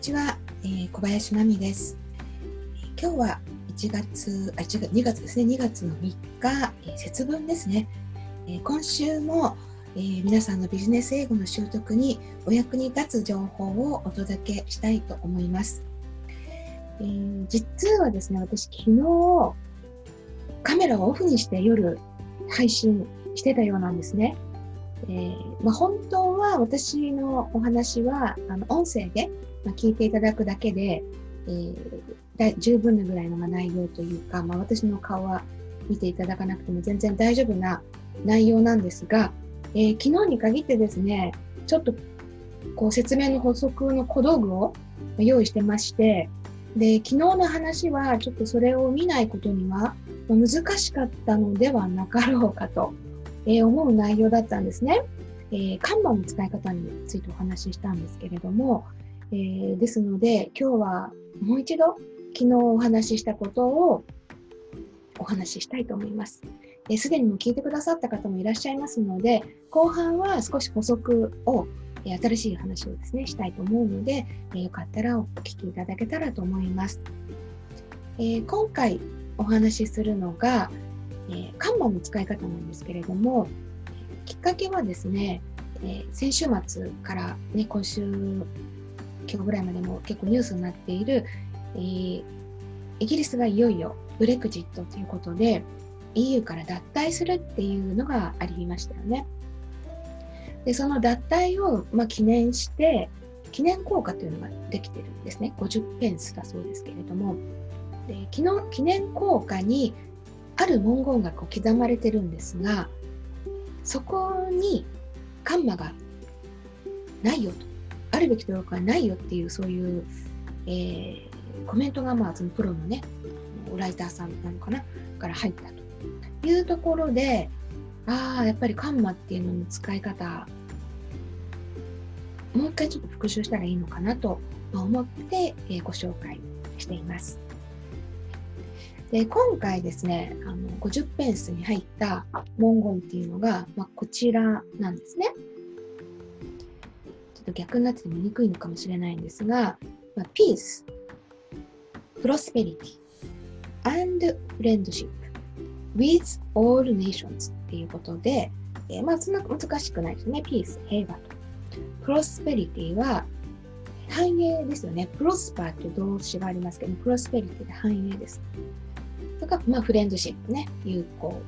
こんにちは、えー、小林真美です。今日は1月あ1月2月ですね。2月の3日、えー、節分ですね、えー、今週も、えー、皆さんのビジネス英語の習得にお役に立つ情報をお届けしたいと思います、えー、実はですね私昨日カメラをオフにして夜配信してたようなんですね。えー、まあ、本当は私のお話はあの音声で、まあ、聞いていただくだけで、えー、十分なぐらいの内容というか、まあ、私の顔は見ていただかなくても全然大丈夫な内容なんですが、えー、昨日に限ってですねちょっとこう説明の補足の小道具を用意してましてで昨日の話はちょっとそれを見ないことには難しかったのではなかろうかとえー、思う内容だったんですね。えー、カンバの使い方についてお話ししたんですけれども、えー、ですので今日はもう一度昨日お話ししたことをお話ししたいと思います。す、で、にも聞いてくださった方もいらっしゃいますので後半は少し補足を新しい話をですねしたいと思うので、えよかったらお聞きいただけたらと思います。え今回お話しするのが、えー、カンマの使い方なんですけれども、きっかけはですね、えー、先週末から、ね、今週、今日ぐらいまでも結構ニュースになっている、えー、イギリスがいよいよブレクジットということで EU から脱退するっていうのがありましたよね。でその脱退を、まあ、記念して記念硬貨というのができてるんですね。50ペンスだそうですけれども。で昨日記念硬貨にある文言がこう刻まれてるんですがそこにカンマがないよと。るべきところがないよっていうそういう、えー、コメントがまあそのプロのねライターさんなのかなから入ったというところでああやっぱりカンマっていうのの使い方もう一回ちょっと復習したらいいのかなと思って、えー、ご紹介しています。で今回ですねあの50ペンスに入った文言っていうのが、まあ、こちらなんですね。ちょっと逆になってて見にくいのかもしれないんですが、まあ、Peace, Prosperity and Friendship with all nations っていうことで、えー、まあそんな難しくないですね。Peace 平和と。Prosperity は繁栄ですよね。プロスパーという動詞がありますけど、プロスペリティで繁栄です。とか、まあ、フレンドシップね、友好。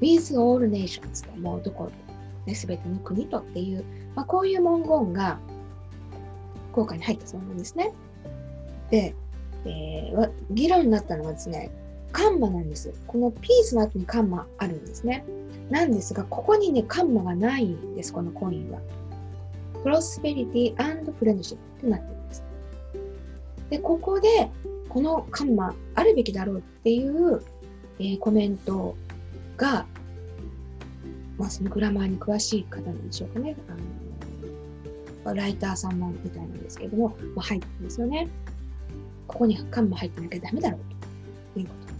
with all nations と、もうどこで、ね、すべての国とっていう、まあ、こういう文言が効果に入ったそうなんですね。で、えー、議論になったのはですね、カンマなんです。このピースの後にカンマあるんですね。なんですが、ここにね、カンマがないんです、このコインは。プロスペリティフレンドシップってなってるんです。で、ここで、このカンマあるべきだろうっていう、えー、コメントが、まあ、そのグラマーに詳しい方なんでしょうかね。あのライターさんもみたいなんですけれども、まあ、入ってるんですよね。ここにカンマ入ってなきゃダメだろうということ。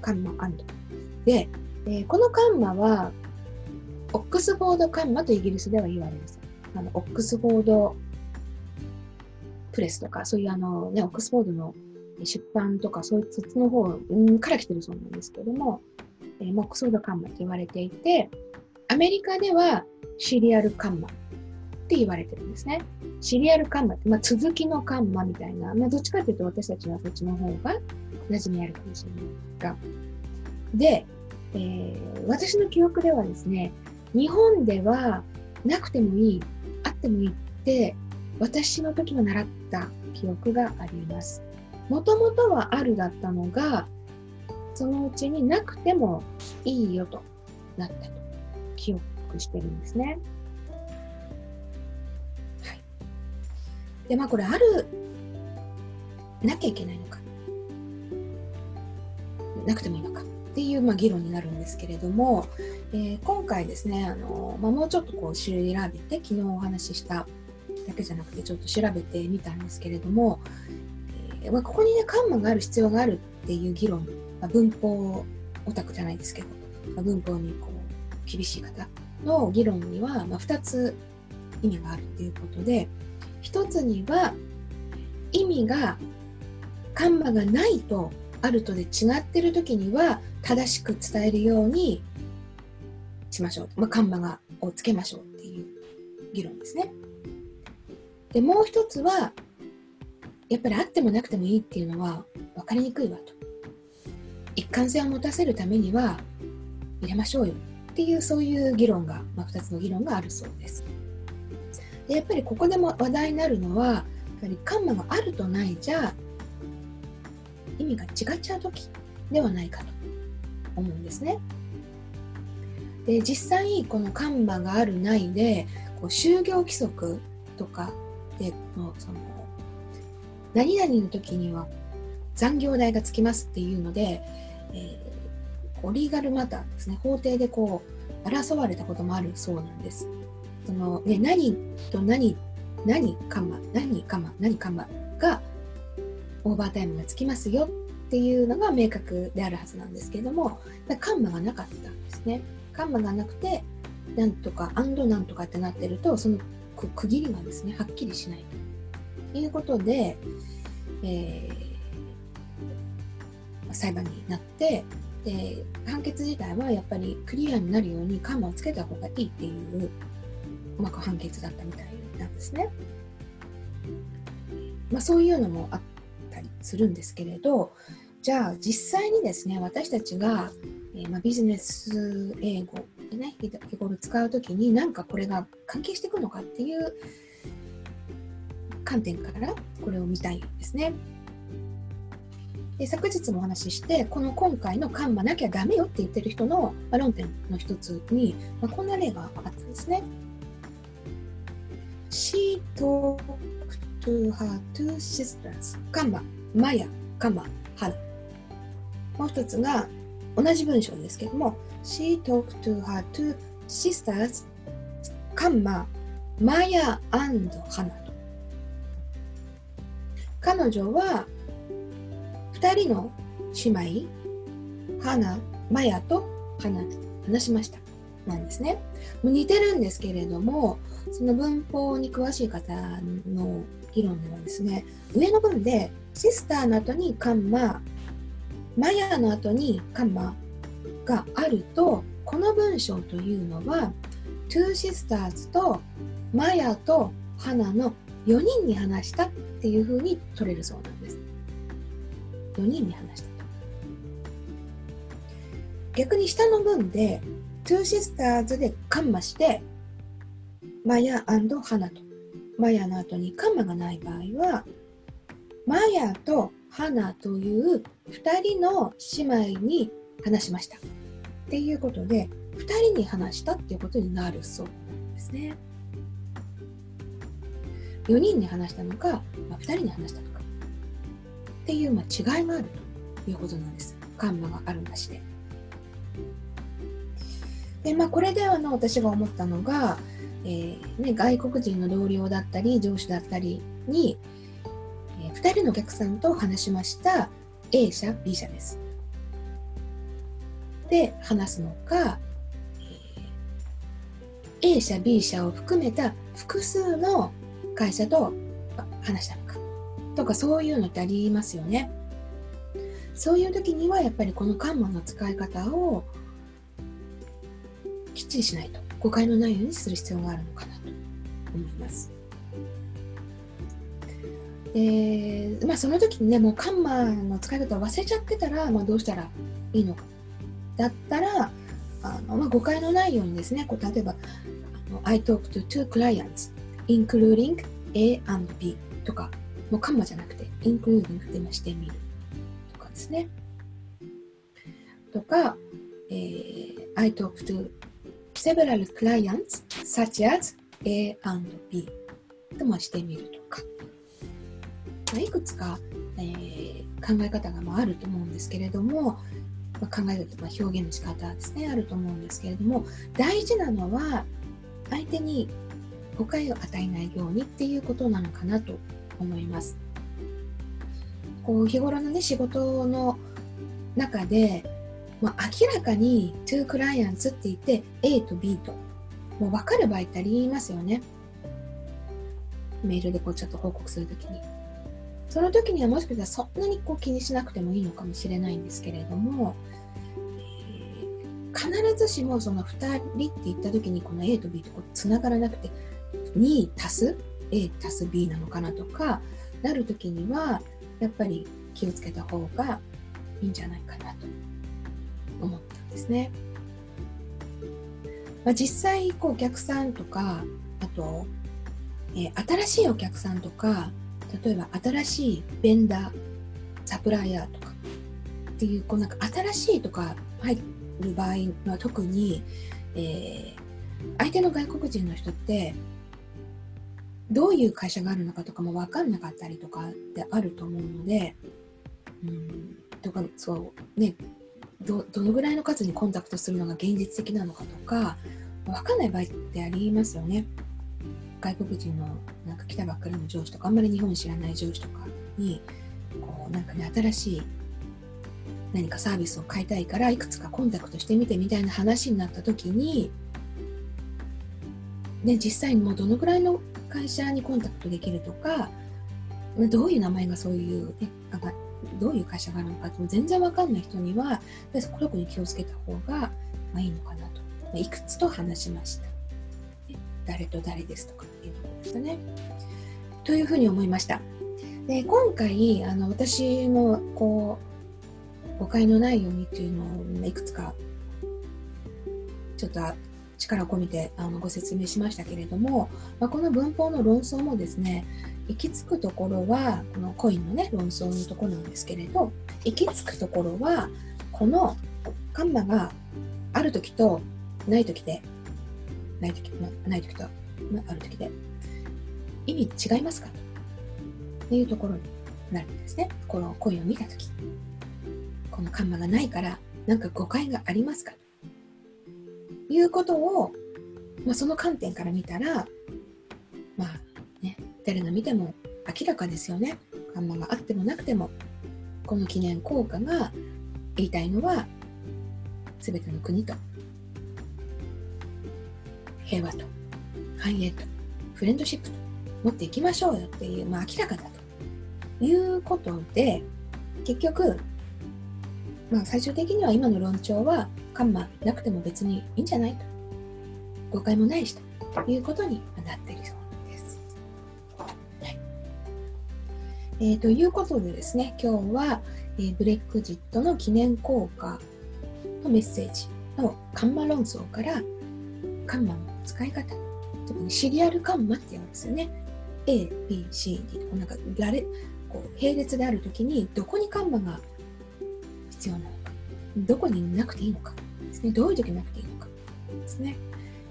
カンマアンド。で、えー、このカンマは、オックスフォードカンマとイギリスでは言われます。あのオックスフォードプレスとか、そういうあの、ね、オックスフォードの出版とか、そういうそっちの方から来てるそうなんですけども、えー、オックスフォードカンマと言われていて、アメリカではシリアルカンマって言われてるんですね。シリアルカンマって、まあ、続きのカンマみたいな、まあ、どっちかというと私たちはそっちの方が馴染みあるかもしれないが。で、えー、私の記憶ではですね、日本ではなくてもいい、あってもいいって私の時は習った記憶があります。もともとはあるだったのが、そのうちになくてもいいよとなったと記憶してるんですね。はい。で、まあこれある、なきゃいけないのか、なくてもいいのかっていう、まあ、議論になるんですけれども、えー、今回ですね、あのまあ、もうちょっとこう調べて、昨日お話ししただけじゃなくてちょっと調べてみたんですけれども、えー、まあ、ここにねカンマがある必要があるっていう議論、まあ、文法オタクじゃないですけど、まあ、文法にこう厳しい方の議論には、まあ2つ意味があるっていうことで一つには意味がカンマがないとあるとで違ってる時には正しく伝えるようにしましょう、まあ、カンマがをつけましょうっていう議論ですね。でもう一つはやっぱりあってもなくてもいいっていうのは分かりにくいわと一貫性を持たせるためには入れましょうよっていうそういう議論が、まあ、2つの議論があるそうです。でやっぱりここでも話題になるのはやっぱりカンマがあるとないじゃ意味が違っちゃう時ではないかと思うんですね。で実際このカンマがあるないでこう就業規則とかでのその何々の時には残業代がつきますっていうので、えー、リーガルマターですね法廷でこう争われたこともあるそうなんです。そのね、何と何何カンマ何カンマ何カンマがオーバータイムがつきますよっていうのが明確であるはずなんですけれどもカンマがなかったんですね。カンマがなくてなんとかアンドなんとかってなってるとその区切りがですねはっきりしないということで、えー、裁判になってで判決自体はやっぱりクリアになるようにカンマをつけた方がいいっていう、まあ、判決だったみたいなんですね。まあ、そういうのもあったりするんですけれどじゃあ実際にですね私たちが、えー、まあ、ビジネス英語でね日頃使う時に何かこれが関係していくのかっていう観点からこれを見たいんですね。で昨日もお話ししてこの今回のカンマなきゃダメよって言ってる人の、まあ、論点の一つに、まあ、こんな例があったんですね。She talked to her two sisters. カンマ、マヤ、カンマ、ハナ。もう一つが同じ文章ですけども She talked to her two sisters. カンマ、マヤハナ。彼女は2人の姉妹花マヤと花話しました。なんですね。似てるんですけれどもその文法に詳しい方の議論ではですね。上の文でシスターの後にカンママヤの後にカンマがあるとこの文章というのは Two Sisters とマヤと花の4人に話したっていうふうに取れるそうなんです。4人に話したと。逆に下の文で Two Sisters でカンマしてマヤ花とマヤの後にカンマがない場合はマヤと花という2人の姉妹に話しましたっていうことで2人に話したっていうことになるそうなんですね。4人に話したのか、まあ、2人に話したのかっていう、まあ、違いがあるということなんです。カンマがあるなしで。でまあ、これであの私が思ったのが、えーね、外国人の同僚だったり上司だったりに、えー、2人のお客さんと話しました A 社 B 社です。で話すのか、えー、A 社 B 社を含めた複数の会社と話したのとかそういうのってありますよね。そういう時にはやっぱりこのカンマの使い方をきっちりしないと誤解のないようにする必要があるのかなと思います。でまあ、その時にねもうカンマの使い方を忘れちゃってたら、まあ、どうしたらいいのかだったらあの、まあ、誤解のないようにですねこう例えばあの I talk to two clients including A and B とかもうカンマじゃなくて including でもしてみるとかですね。とか、えー、I talk to several clients such as A and B ともしてみるとか、まあ、いくつか、えー、考え方がまあると思うんですけれども、まあ、考え方、まあ、表現の仕方ですね。あると思うんですけれども大事なのは相手に誤解を与えないようにっていうことなのかなと思います。こう日頃のね仕事の中で、まあ、明らかに to clients って言って A と B ともう分かる場合ってありますよね。メールでこうちょっと報告するときに。その時にはもしかしたらそんなにこう気にしなくてもいいのかもしれないんですけれども、必ずしもその2人って言った時にこの A と B とつながらなくて2足す A 足す B なのかなとかなる時にはやっぱり気をつけた方がいいんじゃないかなと思ったんですね。まあ、実際こうお客さんとかあと、えー、新しいお客さんとか例えば新しいベンダーサプライヤーとかっていうこうなんか新しいとか入る場合は特に、えー、相手の外国人の人ってどういう会社があるのかとかも分かんなかったりとかってあると思うので、うん、とかそうねどどのぐらいの数にコンタクトするのが現実的なのかとか分かんない場合ってありますよね。外国人のなんか来たばっかりの上司とかあんまり日本知らない上司とかにこうなんかね新しい何かサービスを買いたいからいくつかコンタクトしてみてみたいな話になった時にで実際にもうどのぐらいの会社にコンタクトできるとかどういう名前がそういう、ね、どういう会社があるのかって全然わかんない人には特に気をつけた方が、ま、いいのかなといくつと話しました。誰と誰ですとかっていうところでしたね。というふうに思いました。で今回あの私もこう誤解のないようにっていうのをいくつかちょっと力を込めてあのご説明しましたけれども、まあ、この文法の論争もですね行き着くところはこのコインのね論争のところなんですけれど行き着くところはこのカンマがある時とない時でない時ない時とまある時で意味違いますか？というところになるんですね。このコインを見た時。このカンマがないからなんか誤解がありますか？いうことを、まあ、その観点から見たらまあね誰が見ても明らかですよね。カンマがあってもなくてもこの記念効果が言いたいのは全ての国と平和と繁栄とフレンドシップと持っていきましょうよっていう、まあ、明らかだということで結局、まあ、最終的には今の論調はカンマなくても別にいいんじゃないと。誤解もないしと。いうことになっているそうです。はい。えー、ということでですね今日は、えー、ブレックジットの記念効果のメッセージのカンマ論争からカンマの使い方。特にシリアルカンマって言うんですよね。A、B、C、D なんか誰こう並列であるときにどこにカンマが必要なのか。どこになくていいのか。ですね。どういう時なくていいのかですね、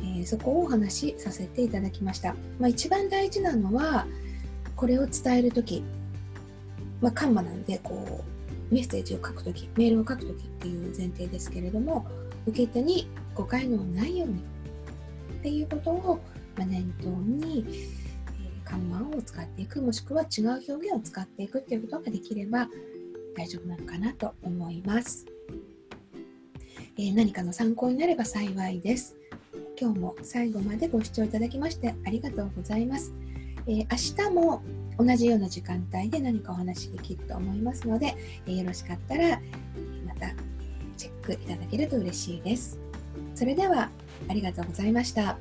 えー、そこをお話しさせていただきました、まあ、一番大事なのはこれを伝えるとき、まあ、カンマなんでこうメッセージを書くときメールを書くときっていう前提ですけれども受け手に誤解のないようにっていうことを、ま念頭に、えー、看板を使っていくもしくは違う表現を使っていくっていうことができれば大丈夫なのかなと思います、えー、何かの参考になれば幸いです今日も最後までご視聴いただきましてありがとうございます、えー、明日も同じような時間帯で何かお話できると思いますので、えよろしかったらまたチェックいただけると嬉しいです。それではありがとうございました。